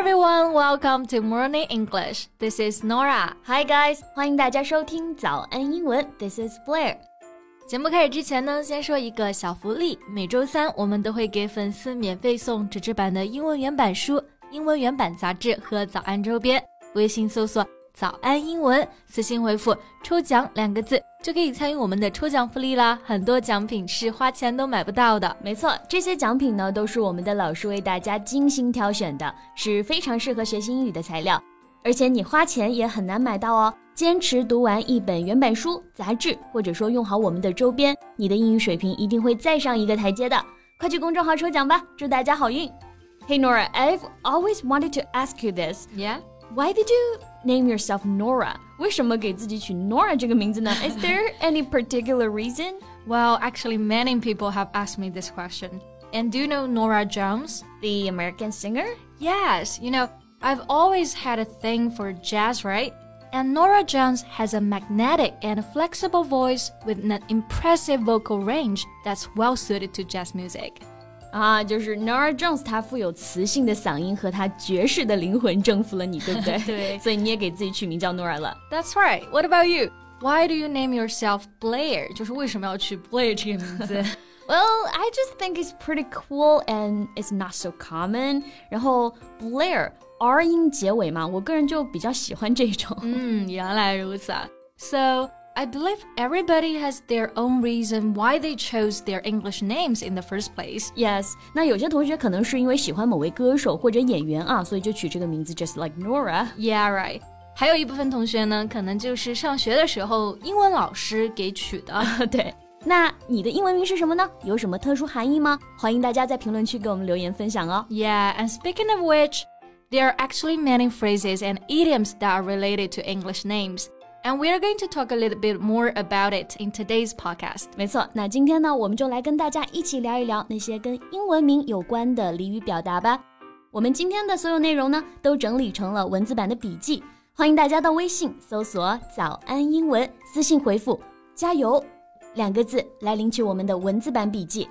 everyone, welcome to Morning English. This is Nora. Hi guys，欢迎大家收听早安英文。This is Blair。节目开始之前呢，先说一个小福利。每周三我们都会给粉丝免费送纸质版的英文原版书、英文原版杂志和早安周边。微信搜索“早安英文”，私信回复“抽奖”两个字。就可以参与我们的抽奖福利啦！很多奖品是花钱都买不到的。没错，这些奖品呢都是我们的老师为大家精心挑选的，是非常适合学习英语的材料，而且你花钱也很难买到哦。坚持读完一本原版书、杂志，或者说用好我们的周边，你的英语水平一定会再上一个台阶的。快去公众号抽奖吧，祝大家好运！Hey Nora, I've always wanted to ask you this. Yeah. Why did you name yourself Nora？为什么给自己取 Nora Is there any particular reason? Well, actually, many people have asked me this question. And do you know Norah Jones? The American singer? Yes, you know, I've always had a thing for jazz, right? And Norah Jones has a magnetic and flexible voice with an impressive vocal range that's well suited to jazz music. 啊，就是 Norah Jones，她富有磁性的嗓音和她爵士的灵魂征服了你，对不对？对，所以你也给自己取名叫 Nora 了。That's right. What about you? Why do you name yourself Blair？就是为什么要取 Blair 这个名字？Well, I just think it's pretty cool and it's not so common. 然后 Blair R 音结尾嘛，我个人就比较喜欢这种。嗯，原来如此。So. I believe everybody has their own reason why they chose their English names in the first place. Yes，那有些同学可能是因为喜欢某位歌手或者演员啊，所以就取这个名字，just like Nora. Yeah, right. 还有一部分同学呢，可能就是上学的时候英文老师给取的。对，那你的英文名是什么呢？有什么特殊含义吗？欢迎大家在评论区给我们留言分享哦。Yeah, and speaking of which, there are actually many phrases and idioms that are related to English names. And we are going to talk a little bit more about it in today's podcast. 没错，那今天呢，我们就来跟大家一起聊一聊那些跟英文名有关的俚语表达吧。我们今天的所有内容呢，都整理成了文字版的笔记，欢迎大家到微信搜索“早安英文”，私信回复“加油”两个字来领取我们的文字版笔记。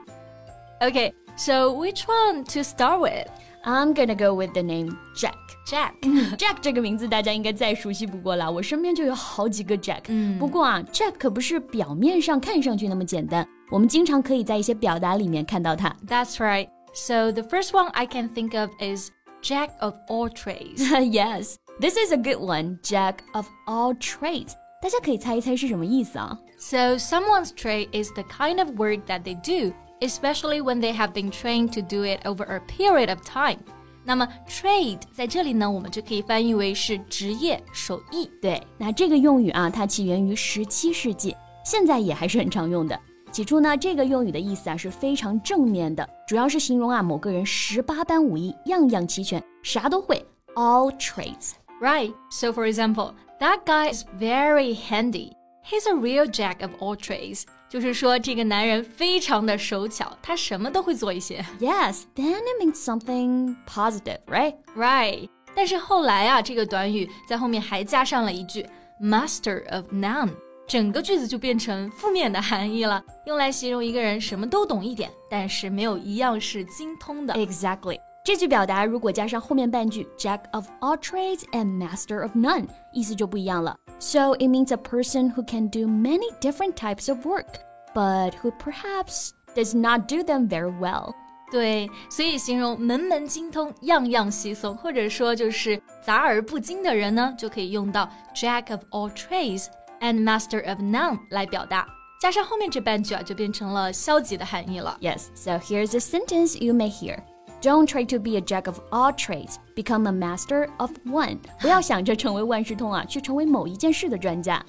Okay, so which one to start with? I'm gonna go with the name Jack. Jack. Jack 这个名字大家应该再熟悉不过了，我身边就有好几个 Jack。嗯，不过啊，Jack 可不是表面上看上去那么简单，我们经常可以在一些表达里面看到它。That's right. So the first one I can think of is Jack of all trades. yes, this is a good one. Jack of all trades. 大家可以猜一猜是什么意思啊？So someone's trade is the kind of work that they do especially when they have been trained to do it over a period of time. 那么 trade 在这里呢，我们就可以翻译为是职业手艺。对，那这个用语啊，它起源于十七世纪，现在也还是很常用的。起初呢，这个用语的意思啊是非常正面的，主要是形容啊某个人十八般武艺，样样齐全，啥都会，all trades。Right. So for example, that guy is very handy. He's a real jack of all trades. 就是说，这个男人非常的手巧，他什么都会做一些。Yes, then it means something positive, right? Right. 但是后来啊，这个短语在后面还加上了一句 master of none，整个句子就变成负面的含义了，用来形容一个人什么都懂一点，但是没有一样是精通的。Exactly. 这句表达如果加上后面半句 Jack of all trades and master of none，意思就不一样了。So it means a person who can do many different types of work, but who perhaps does not do them very well. 对，所以形容门门精通、样样稀松，或者说就是杂而不精的人呢，就可以用到 Jack of all trades and master of none 来表达。加上后面这半句啊，就变成了消极的含义了。Yes, so here's a sentence you may hear. Don't try to be a jack of all trades. Become a master of one. 不要想着成为万事通啊，去成为某一件事的专家。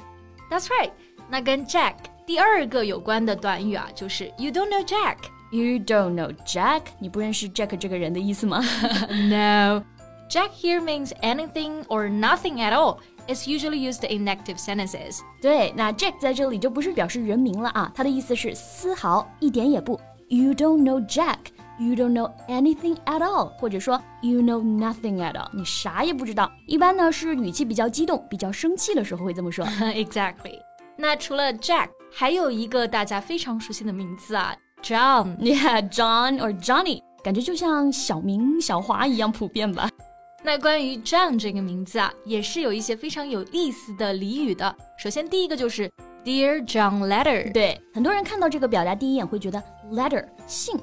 That's right. 那跟 Jack 第二个有关的短语啊，就是 You don't know Jack. You don't know Jack. 你不认识 Jack 这个人的意思吗？No. Jack here means anything or nothing at all. It's usually used in negative sentences. 对，那 Jack 在这里就不是表示人名了啊，它的意思是丝毫、一点也不。You don't know Jack. You don't know anything at all，或者说 You know nothing at all，你啥也不知道。一般呢是语气比较激动、比较生气的时候会这么说。exactly。那除了 Jack，还有一个大家非常熟悉的名字啊，John。Yeah，John or Johnny，感觉就像小明、小华一样普遍吧。那关于 John 这个名字啊，也是有一些非常有意思的俚语的。首先，第一个就是 Dear John Letter。对，很多人看到这个表达第一眼会觉得 letter 信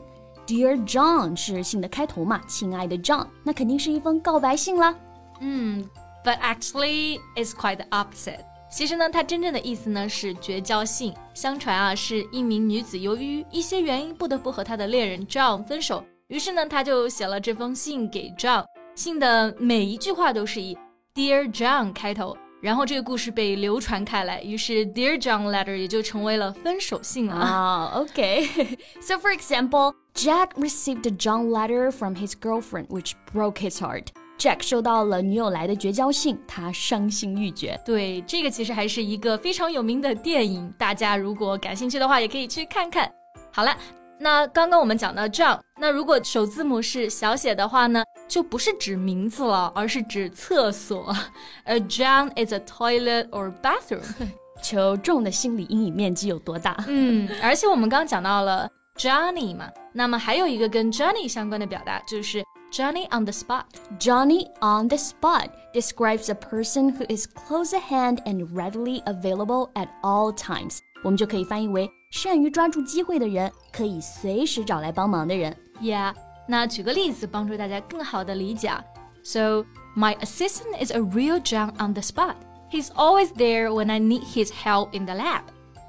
，Dear John 是信的开头嘛，亲爱的 John，那肯定是一封告白信啦。嗯，But actually, it's quite the opposite. 其实呢，它真正的意思呢是绝交信。相传啊，是一名女子由于一些原因不得不和她的恋人 John 分手，于是呢，她就写了这封信给 John。信的每一句话都是以 Dear John 开头，然后这个故事被流传开来，于是 Dear John letter 也就成为了分手信了。啊、oh,，OK。so for example, Jack received a John letter from his girlfriend, which broke his heart. Jack 收到了女友来的绝交信，他伤心欲绝。对，这个其实还是一个非常有名的电影，大家如果感兴趣的话，也可以去看看。好了， 那刚刚我们讲到 John，那如果首字母是小写的话呢？就不是指名字了，而是指厕所。A John is a toilet or bathroom。求众的心理阴影面积有多大？嗯，而且我们刚刚讲到了 Johnny 嘛，那么还有一个跟 Johnny 相关的表达就是 Johnny on the spot。Johnny on the spot describes a person who is close at hand and readily available at all times。 我们就可以翻译为善于抓住机会的人，可以随时找来帮忙的人。Yeah。那举个例子，帮助大家更好的理解。So my assistant is a real John on the spot. He's always there when I need his help in the lab.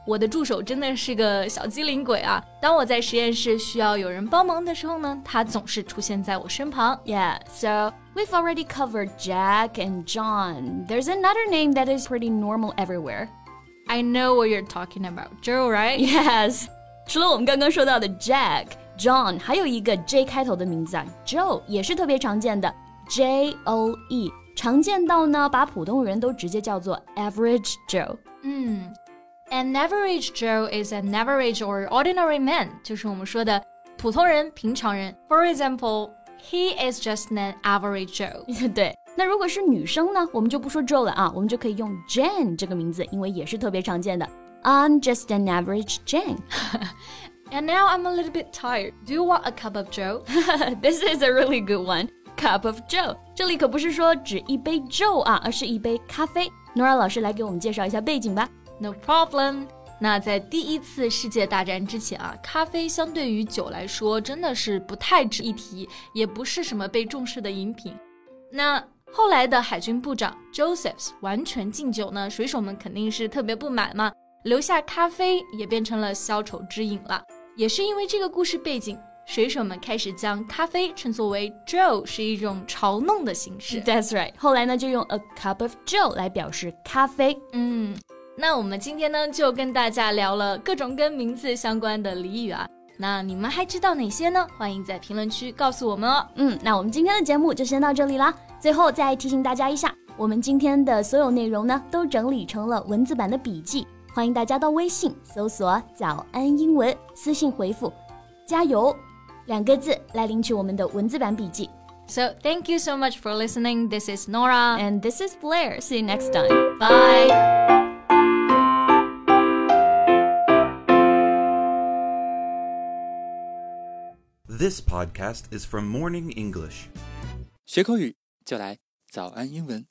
我的助手真的是个小机灵鬼啊！当我在实验室需要有人帮忙的时候呢，他总是出现在我身旁。Yeah, so we've already covered Jack and John. There's another name that is pretty normal everywhere. I know what you're talking about, Joe, right? Yes. 除了我们刚刚说到的 Jack。John 还有一个 J 开头的名字啊，Joe 也是特别常见的，J O E，常见到呢把普通人都直接叫做 Average Joe。嗯，An average Joe is an average or ordinary man，就是我们说的普通人、平常人。For example, he is just an average Joe。对， 那如果是女生呢，我们就不说 Joe 了啊，我们就可以用 Jane 这个名字，因为也是特别常见的。I'm just an average Jane. And now I'm a little bit tired. Do you want a cup of Joe? this is a really good one. Cup of Joe，这里可不是说指一杯 Joe 啊，而是一杯咖啡。Nora 老师来给我们介绍一下背景吧。No problem。那在第一次世界大战之前啊，咖啡相对于酒来说真的是不太值一提，也不是什么被重视的饮品。那 后来的海军部长 Josephs 完全敬酒呢，水手们肯定是特别不满嘛，留下咖啡也变成了消愁之饮了。也是因为这个故事背景，水手们开始将咖啡称作为 Joe，是一种嘲弄的形式。That's right。后来呢，就用 a cup of Joe 来表示咖啡。嗯，那我们今天呢，就跟大家聊了各种跟名字相关的俚语啊。那你们还知道哪些呢？欢迎在评论区告诉我们哦。嗯，那我们今天的节目就先到这里啦。最后再提醒大家一下，我们今天的所有内容呢，都整理成了文字版的笔记。欢迎大家到微信搜索“早安英文”，私信回复“加油”两个字来领取我们的文字版笔记。So thank you so much for listening. This is Nora and this is Blair. See you next time. Bye. This podcast is from Morning English. 学口语 就来早安英文。